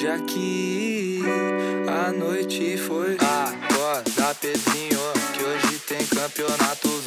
já é que A noite foi. Acorda, Pedrinho, que hoje tem campeonato.